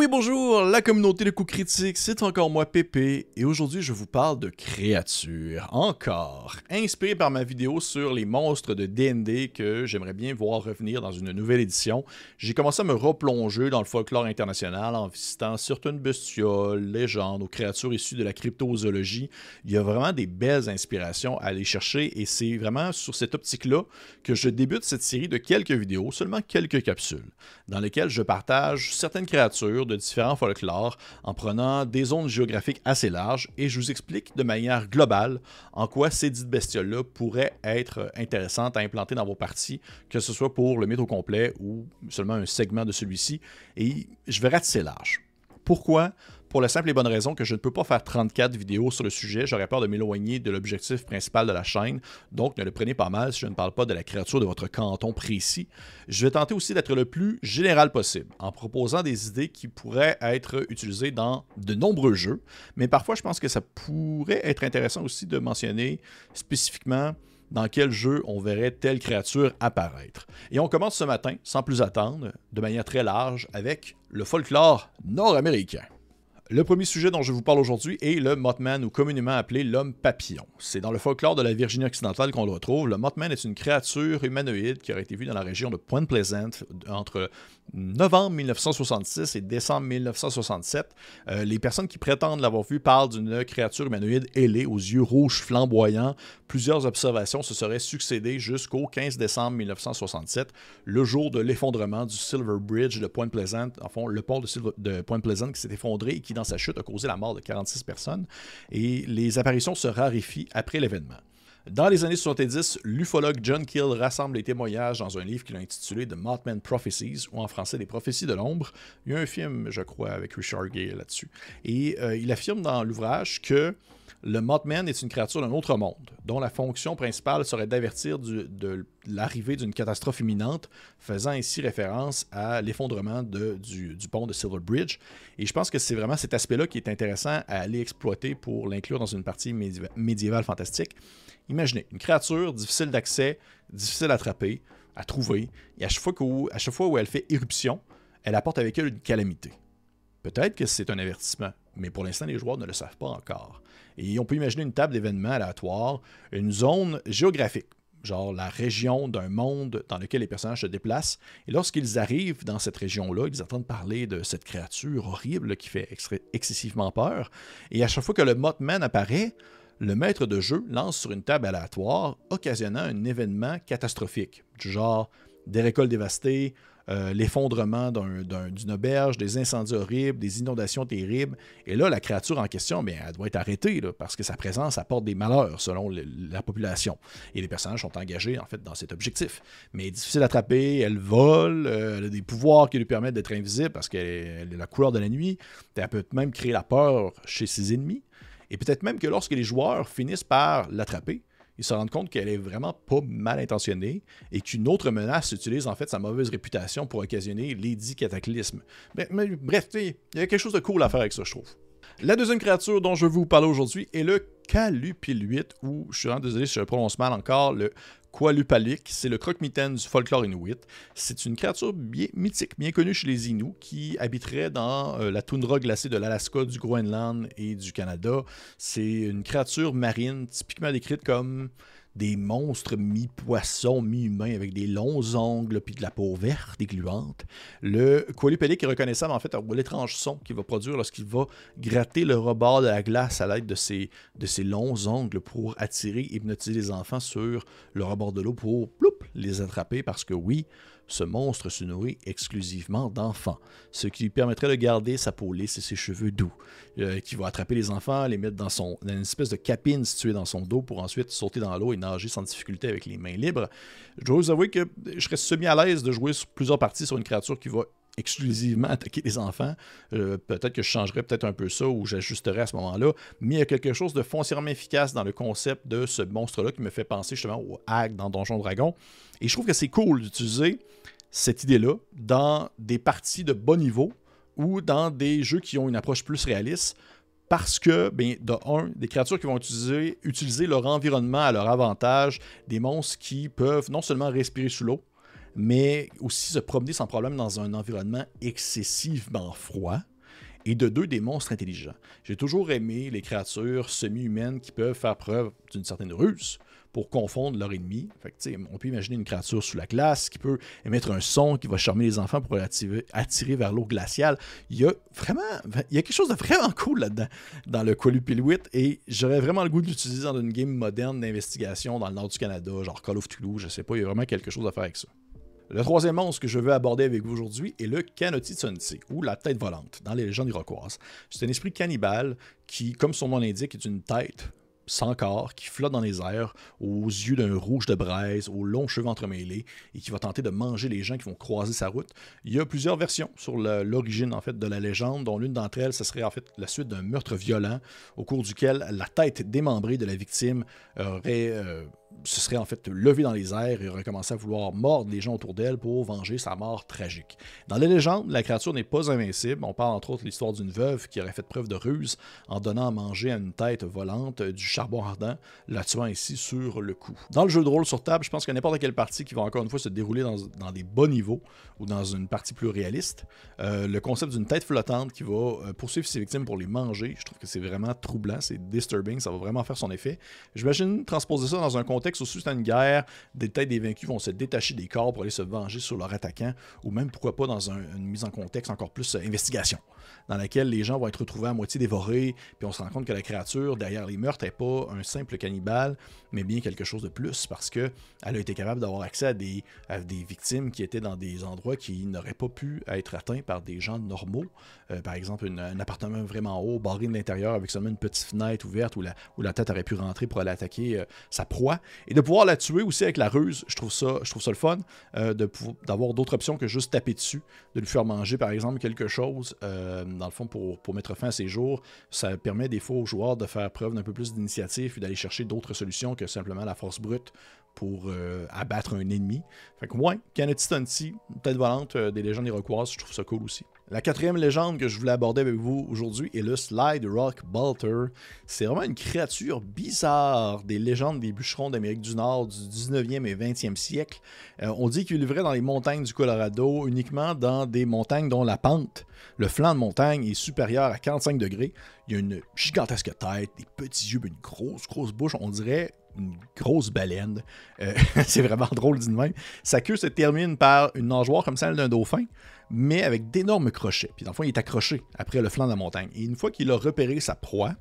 oui, bonjour, la communauté de coups critiques, c'est encore moi Pépé, et aujourd'hui je vous parle de créatures, encore, inspiré par ma vidéo sur les monstres de D&D que j'aimerais bien voir revenir dans une nouvelle édition. J'ai commencé à me replonger dans le folklore international en visitant certaines bestioles, légendes ou créatures issues de la cryptozoologie. Il y a vraiment des belles inspirations à aller chercher, et c'est vraiment sur cette optique-là que je débute cette série de quelques vidéos, seulement quelques capsules, dans lesquelles je partage certaines créatures de différents folklores en prenant des zones géographiques assez larges et je vous explique de manière globale en quoi ces dites bestioles-là pourraient être intéressantes à implanter dans vos parties, que ce soit pour le mythe complet ou seulement un segment de celui-ci. Et je vais ratisser large. Pourquoi? Pour la simple et bonne raison que je ne peux pas faire 34 vidéos sur le sujet, j'aurais peur de m'éloigner de l'objectif principal de la chaîne, donc ne le prenez pas mal si je ne parle pas de la créature de votre canton précis. Je vais tenter aussi d'être le plus général possible, en proposant des idées qui pourraient être utilisées dans de nombreux jeux, mais parfois je pense que ça pourrait être intéressant aussi de mentionner spécifiquement dans quel jeu on verrait telle créature apparaître. Et on commence ce matin, sans plus attendre, de manière très large, avec le folklore nord-américain. Le premier sujet dont je vous parle aujourd'hui est le Mothman, ou communément appelé l'homme papillon. C'est dans le folklore de la Virginie occidentale qu'on le retrouve. Le Mothman est une créature humanoïde qui aurait été vue dans la région de Point Pleasant entre novembre 1966 et décembre 1967. Euh, les personnes qui prétendent l'avoir vue parlent d'une créature humanoïde ailée aux yeux rouges flamboyants. Plusieurs observations se seraient succédées jusqu'au 15 décembre 1967, le jour de l'effondrement du Silver Bridge de Point Pleasant, enfin le pont de, de Point Pleasant qui s'est effondré et qui dans sa chute a causé la mort de 46 personnes. Et les apparitions se raréfient après l'événement. Dans les années 70, l'ufologue John Kill rassemble les témoignages dans un livre qu'il a intitulé The Mothman Prophecies, ou en français Les prophéties de l'ombre. Il y a un film, je crois, avec Richard Gere là-dessus. Et euh, il affirme dans l'ouvrage que le Mothman est une créature d'un autre monde, dont la fonction principale serait d'avertir de l'arrivée d'une catastrophe imminente, faisant ainsi référence à l'effondrement du, pont de Silver Bridge. Et je pense que c'est vraiment cet aspect-là qui est intéressant à aller exploiter pour l'inclure dans une partie médiévale fantastique. Imaginez, une créature difficile d'accès, difficile à attraper, à trouver, et à chaque, fois à chaque fois où elle fait éruption, elle apporte avec elle une calamité. Peut-être que c'est un avertissement, mais pour l'instant, les joueurs ne le savent pas encore. Et on peut imaginer une table d'événements aléatoires, une zone géographique, genre la région d'un monde dans lequel les personnages se déplacent. Et lorsqu'ils arrivent dans cette région-là, ils entendent parler de cette créature horrible qui fait excessivement peur. Et à chaque fois que le Mothman apparaît, le maître de jeu lance sur une table aléatoire, occasionnant un événement catastrophique, du genre des récoltes dévastées, euh, l'effondrement d'une auberge, des incendies horribles, des inondations terribles. Et là, la créature en question, bien, elle doit être arrêtée parce que sa présence apporte des malheurs selon la population. Et les personnages sont engagés en fait dans cet objectif. Mais elle difficile à attraper, elle vole, euh, elle a des pouvoirs qui lui permettent d'être invisible parce qu'elle est la couleur de la nuit. Elle peut même créer la peur chez ses ennemis. Et peut-être même que lorsque les joueurs finissent par l'attraper, ils se rendent compte qu'elle est vraiment pas mal intentionnée et qu'une autre menace utilise en fait sa mauvaise réputation pour occasionner les dits cataclysmes. Mais, bref, il y a quelque chose de cool à faire avec ça, je trouve. La deuxième créature dont je vais vous parler aujourd'hui est le Calupiluit, ou je suis désolé si je prononce mal encore, le Qualupalik, c'est le croque-mitaine du folklore inuit. C'est une créature bien mythique, bien connue chez les Inuits, qui habiterait dans euh, la toundra glacée de l'Alaska, du Groenland et du Canada. C'est une créature marine typiquement décrite comme des monstres mi-poissons, mi-humains, avec des longs ongles puis de la peau verte et gluante. Le Qualupelic est reconnaissable en fait à l'étrange son qu'il va produire lorsqu'il va gratter le rebord de la glace à l'aide de ses, de ses longs ongles pour attirer et hypnotiser les enfants sur le rebord de l'eau pour les attraper parce que oui, ce monstre se nourrit exclusivement d'enfants, ce qui lui permettrait de garder sa peau lisse et ses cheveux doux, euh, qui va attraper les enfants, les mettre dans, son, dans une espèce de capine située dans son dos pour ensuite sauter dans l'eau et nager sans difficulté avec les mains libres. Je dois vous avouer que je serais semi à l'aise de jouer plusieurs parties sur une créature qui va exclusivement attaquer les enfants. Euh, peut-être que je changerais peut-être un peu ça ou j'ajusterais à ce moment-là. Mais il y a quelque chose de foncièrement efficace dans le concept de ce monstre-là qui me fait penser justement au hack dans Donjon Dragon. Et je trouve que c'est cool d'utiliser cette idée-là dans des parties de bas niveau ou dans des jeux qui ont une approche plus réaliste parce que, bien, de un, des créatures qui vont utiliser leur environnement à leur avantage, des monstres qui peuvent non seulement respirer sous l'eau, mais aussi se promener sans problème dans un environnement excessivement froid. Et de deux, des monstres intelligents. J'ai toujours aimé les créatures semi-humaines qui peuvent faire preuve d'une certaine ruse pour confondre leur ennemi. on peut imaginer une créature sous la glace qui peut émettre un son qui va charmer les enfants pour attirer, vers l'eau glaciale. Il y a vraiment, il y a quelque chose de vraiment cool là-dedans, dans le Qualupiluit, et j'aurais vraiment le goût de l'utiliser dans une game moderne d'investigation dans le nord du Canada, genre Call of Toulouse, je sais pas, il y a vraiment quelque chose à faire avec ça. Le troisième monstre que je veux aborder avec vous aujourd'hui est le Kanoti Tsunti, ou la tête volante, dans les légendes iroquoises. C'est un esprit cannibale qui, comme son nom l'indique, est une tête sans corps, qui flotte dans les airs, aux yeux d'un rouge de braise, aux longs cheveux entremêlés, et qui va tenter de manger les gens qui vont croiser sa route. Il y a plusieurs versions sur l'origine en fait de la légende, dont l'une d'entre elles, ce serait en fait la suite d'un meurtre violent, au cours duquel la tête démembrée de la victime aurait euh, se serait en fait levé dans les airs et recommencé à vouloir mordre les gens autour d'elle pour venger sa mort tragique. Dans les légendes, la créature n'est pas invincible. On parle entre autres de l'histoire d'une veuve qui aurait fait preuve de ruse en donnant à manger à une tête volante du charbon ardent, la tuant ainsi sur le coup. Dans le jeu de rôle sur table, je pense que n'importe quelle partie qui va encore une fois se dérouler dans, des bas niveaux ou dans une partie plus réaliste, euh, le concept d'une tête flottante qui va euh, poursuivre ses victimes pour les manger, je trouve que c'est vraiment troublant, c'est disturbing, ça va vraiment faire son effet. J'imagine transposer ça dans un contexte contexte où c'est une guerre, des têtes des vaincus vont se détacher des corps pour aller se venger sur leur attaquant, ou même pourquoi pas dans une mise en contexte encore plus euh, investigation, dans laquelle les gens vont être retrouvés à moitié dévorés, puis on se rend compte que la créature derrière les meurtres n'est pas un simple cannibale, mais bien quelque chose de plus, parce que elle a été capable d'avoir accès à des, victimes qui étaient dans des endroits qui n'auraient pas pu être atteints par des gens normaux. Euh, par exemple, un appartement vraiment haut, barré de l'intérieur avec seulement une petite fenêtre ouverte où la, où la tête aurait pu rentrer pour aller attaquer euh, sa proie. Et de pouvoir la tuer aussi avec la ruse, je trouve ça, je trouve ça le fun, euh, d'avoir d'autres options que juste taper dessus, de lui faire manger par exemple quelque chose, euh, dans le fond pour, pour, mettre fin à ses jours. Ça permet des fois aux joueurs de faire preuve d'un peu plus d'initiative et d'aller chercher d'autres solutions que simplement la force brute pour euh, abattre un ennemi. Fait que ouais, Kennedy Stunty, tête volante des légendes iroquoises, je trouve ça cool aussi. La quatrième légende que je voulais aborder avec vous aujourd'hui est le Slide Rock Balter. C'est vraiment une créature bizarre des légendes des bûcherons d'Amérique du Nord du 19e et 20e siècle. Euh, on dit qu'il vivrait dans les montagnes du Colorado, uniquement dans des montagnes dont la pente, le flanc de montagne est supérieur à 45 degrés. Il a une gigantesque tête, des petits yeux, une grosse, grosse bouche. On dirait une grosse baleine. Euh, c'est vraiment drôle d'une même. Sa queue se termine par une nageoire comme celle d'un dauphin mais avec d'énormes crochets. Puis dans le fond, il est accroché après le flanc de la montagne. Et une fois qu'il a repéré sa proie,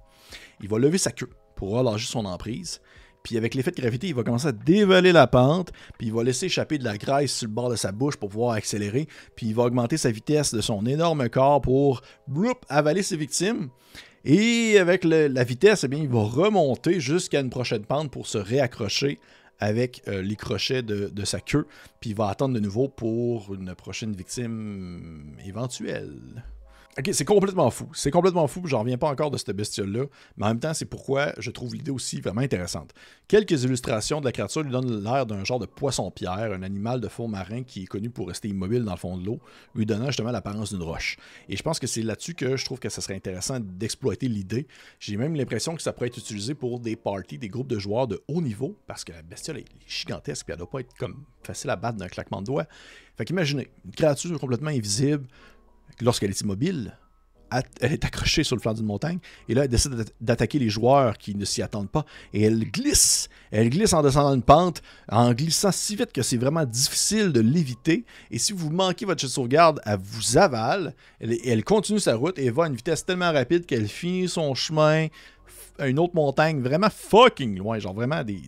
il va lever sa queue pour relâcher son emprise. Puis avec l'effet de gravité, il va commencer à dévaler la pente, puis il va laisser échapper de la graisse sur le bord de sa bouche pour pouvoir accélérer, puis il va augmenter sa vitesse de son énorme corps pour avaler ses victimes. Et avec la vitesse, eh bien, il va remonter jusqu'à une prochaine pente pour se réaccrocher avec euh, les crochets de, sa queue, puis il va attendre de nouveau pour une prochaine victime éventuelle. Ok, c'est complètement fou. C'est complètement fou, j'en reviens pas encore de cette bestiole-là, mais en même temps, c'est pourquoi je trouve l'idée aussi vraiment intéressante. Quelques illustrations de la créature lui donnent l'air d'un genre de poisson-pierre, un animal de fond marin qui est connu pour rester immobile dans le fond de l'eau, lui donnant justement l'apparence d'une roche. Et je pense que c'est là-dessus que je trouve que ça serait intéressant d'exploiter l'idée. J'ai même l'impression que ça pourrait être utilisé pour des parties, des groupes de joueurs de haut niveau, parce que la bestiole est gigantesque, et elle doit pas être comme facile à battre d'un claquement de doigts. Fait qu'imaginez, une créature complètement invisible, lorsqu'elle est immobile, elle est accrochée sur le flanc d'une montagne et là elle décide d'attaquer les joueurs qui ne s'y attendent pas et elle glisse, elle glisse en descendant une pente, en glissant si vite que c'est vraiment difficile de l'éviter et si vous manquez votre sauvegarde, elle vous avale, elle, elle continue sa route et va à une vitesse tellement rapide qu'elle finit son chemin une autre montagne vraiment fucking loin, genre vraiment des,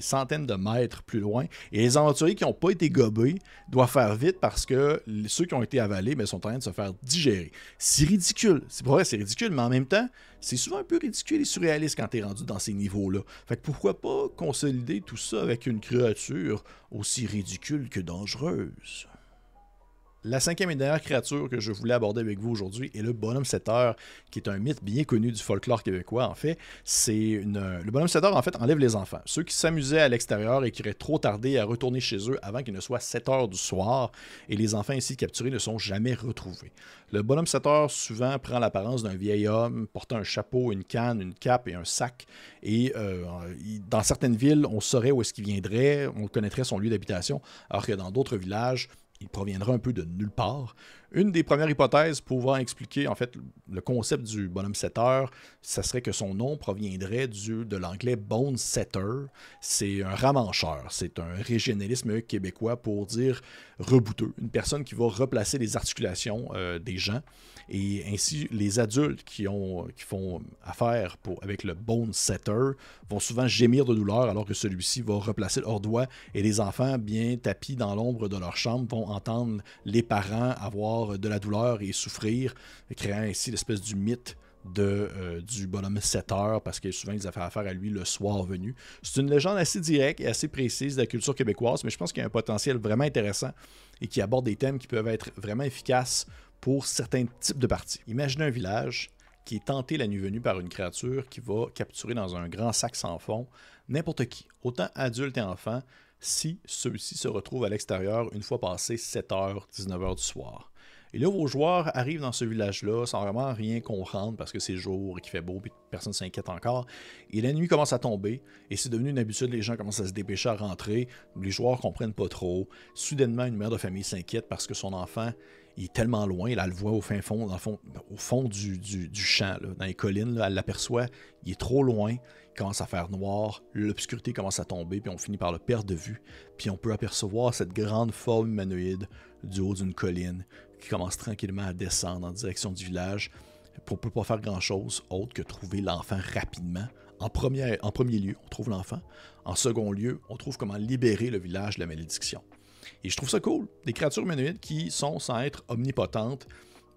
centaines de mètres plus loin. Et les aventuriers qui n'ont pas été gobés doivent faire vite parce que ceux qui ont été avalés mais ben, sont en train de se faire digérer. C'est ridicule. C'est vrai, c'est ridicule, mais en même temps, c'est souvent un peu ridicule et surréaliste quand tu rendu dans ces niveaux-là. Fait que pourquoi pas consolider tout ça avec une créature aussi ridicule que dangereuse? La cinquième et dernière créature que je voulais aborder avec vous aujourd'hui est le bonhomme 7 qui est un mythe bien connu du folklore québécois. En fait, c'est le bonhomme 7 en fait enlève les enfants, ceux qui s'amusaient à l'extérieur et qui auraient trop tardé à retourner chez eux avant qu'il ne soit 7 heures du soir, et les enfants ici capturés ne sont jamais retrouvés. Le bonhomme 7 souvent prend l'apparence d'un vieil homme portant un chapeau, une canne, une cape et un sac. Et euh, dans certaines villes, on saurait où est-ce qu'il viendrait, on connaîtrait son lieu d'habitation, alors que dans d'autres villages, il proviendra un peu de nulle part. Une des premières hypothèses pouvant expliquer en fait le concept du bonhomme setter, ça serait que son nom proviendrait du, de l'anglais bone setter. C'est un ramancheur, c'est un régionalisme québécois pour dire rebouteux, une personne qui va replacer les articulations euh, des gens. Et ainsi, les adultes qui, ont, qui font affaire avec le bone setter vont souvent gémir de douleur alors que celui-ci va replacer leur doigt et les enfants, bien tapis dans l'ombre de leur chambre, vont entendre les parents avoir de la douleur et souffrir, créant ainsi l'espèce du mythe de, euh, du bonhomme 7 heures parce que souvent ils avaient affaire à lui le soir venu. C'est une légende assez directe et assez précise de la culture québécoise, mais je pense qu'il y a un potentiel vraiment intéressant et qui aborde des thèmes qui peuvent être vraiment efficaces pour certains types de parties. Imaginez un village qui est tenté la nuit venue par une créature qui va capturer dans un grand sac sans fond n'importe qui, autant adulte et enfant, si ceux-ci se retrouvent à l'extérieur une fois passé 7h, 19h du soir. Et là, vos joueurs arrivent dans ce village-là sans vraiment rien comprendre parce que c'est jour et qu'il fait beau et personne ne s'inquiète encore. Et la nuit commence à tomber et c'est devenu une habitude, les gens commencent à se dépêcher à rentrer, les joueurs comprennent pas trop. Soudainement, une mère de famille s'inquiète parce que son enfant il est tellement loin, elle le voit au fond du, champ, dans les collines, elle l'aperçoit, il est trop loin, il commence à faire noir, l'obscurité commence à tomber, puis on finit par le perdre de vue, puis on peut apercevoir cette grande forme humanoïde du haut d'une colline qui commence tranquillement à descendre en direction du village. On ne peut pas faire grand-chose autre que trouver l'enfant rapidement. En premier, en premier lieu, on trouve l'enfant. En second lieu, on trouve comment libérer le village de la malédiction. Et je trouve ça cool. Des créatures humanoïdes qui sont, sans être omnipotentes,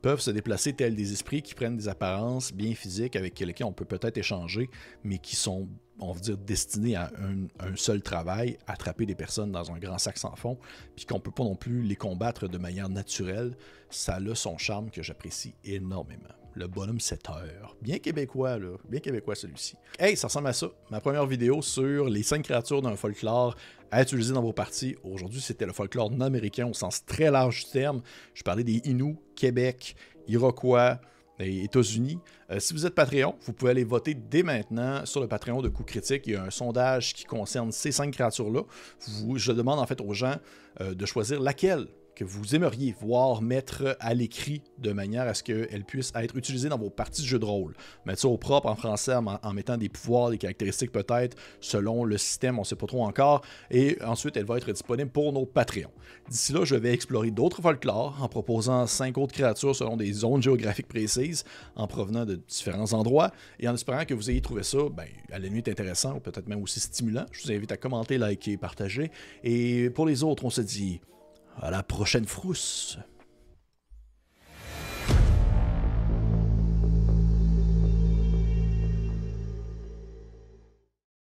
peuvent se déplacer tels des esprits qui prennent des apparences bien physiques avec lesquels on peut peut-être échanger, mais qui sont, on va dire, destinés à un, seul travail, attraper des personnes dans un grand sac sans fond, puis qu'on peut pas non plus les combattre de manière naturelle. Ça a son charme que j'apprécie énormément le bonhomme 7 heures. Bien québécois, là. Bien québécois celui-ci. Hey, ça ressemble à ça. Ma première vidéo sur les cinq créatures d'un folklore à utiliser dans vos parties. Aujourd'hui, c'était le folklore nord-américain au sens très large du terme. Je parlais des Inuits, Québec, Iroquois, et États-Unis. Euh, si vous êtes Patreon, vous pouvez aller voter dès maintenant sur le Patreon de Coup Critique. Il y a un sondage qui concerne ces cinq créatures-là. Je demande en fait aux gens euh, de choisir laquelle que vous aimeriez voir mettre à l'écrit de manière à ce qu'elle puisse être utilisée dans vos parties de jeu de rôle. Mettre ça au propre en français en, mettant des pouvoirs, des caractéristiques peut-être selon le système, on ne sait pas trop encore. Et ensuite, elle va être disponible pour nos Patreons. D'ici là, je vais explorer d'autres folklores en proposant cinq autres créatures selon des zones géographiques précises en provenant de différents endroits et en espérant que vous ayez trouvé ça ben, à la nuit intéressant ou peut-être même aussi stimulant. Je vous invite à commenter, liker, partager. Et pour les autres, on se dit à la prochaine frousse.